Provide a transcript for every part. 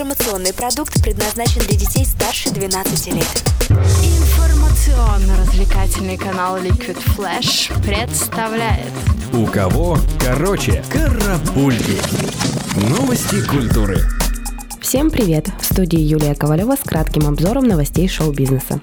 Информационный продукт предназначен для детей старше 12 лет. Информационно-развлекательный канал Liquid Flash представляет У кого короче карапульки. Новости культуры. Всем привет! В студии Юлия Ковалева с кратким обзором новостей шоу-бизнеса.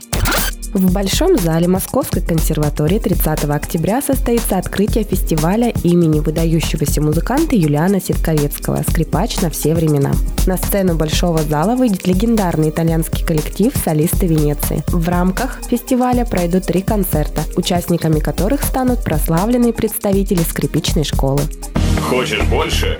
В Большом зале Московской консерватории 30 октября состоится открытие фестиваля имени выдающегося музыканта Юлиана Ситковецкого «Скрипач на все времена». На сцену Большого зала выйдет легендарный итальянский коллектив «Солисты Венеции». В рамках фестиваля пройдут три концерта, участниками которых станут прославленные представители скрипичной школы. Хочешь больше?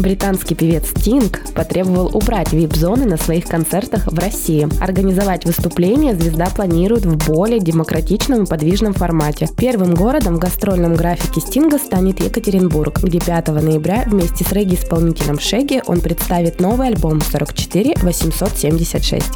Британский певец Стинг потребовал убрать вип-зоны на своих концертах в России. Организовать выступление звезда планирует в более демократичном и подвижном формате. Первым городом в гастрольном графике Стинга станет Екатеринбург, где 5 ноября вместе с регги-исполнителем Шеги он представит новый альбом 44 876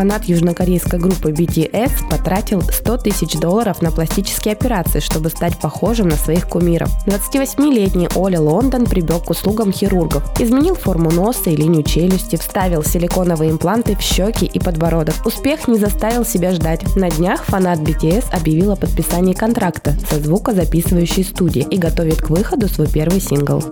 фанат южнокорейской группы BTS потратил 100 тысяч долларов на пластические операции, чтобы стать похожим на своих кумиров. 28-летний Оля Лондон прибег к услугам хирургов. Изменил форму носа и линию челюсти, вставил силиконовые импланты в щеки и подбородок. Успех не заставил себя ждать. На днях фанат BTS объявил о подписании контракта со звукозаписывающей студией и готовит к выходу свой первый сингл.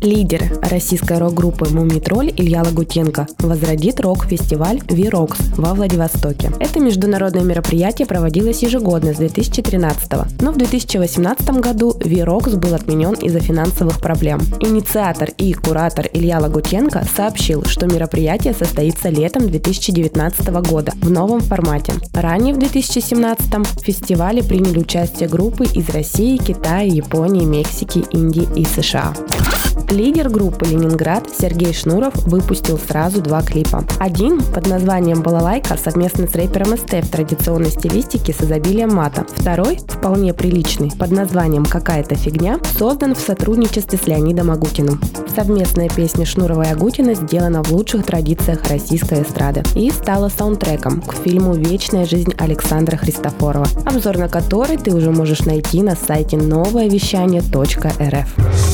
Лидер российской рок-группы «Мумий Тролль» Илья Лагутенко возродит рок-фестиваль V-ROX во Владивостоке. Это международное мероприятие проводилось ежегодно с 2013 -го. но в 2018 году V-ROX был отменен из-за финансовых проблем. Инициатор и куратор Илья Лагутенко сообщил, что мероприятие состоится летом 2019 года в новом формате. Ранее в 2017 в фестивале приняли участие группы из России, Китая, Японии, Мексики, Индии и США. Лидер группы «Ленинград» Сергей Шнуров выпустил сразу два клипа. Один под названием «Балалайка» совместно с рэпером СТ в традиционной стилистике с изобилием мата. Второй, вполне приличный, под названием «Какая-то фигня», создан в сотрудничестве с Леонидом Агутиным. Совместная песня Шнурова и Агутина сделана в лучших традициях российской эстрады и стала саундтреком к фильму «Вечная жизнь Александра Христофорова», обзор на который ты уже можешь найти на сайте новоевещание.рф.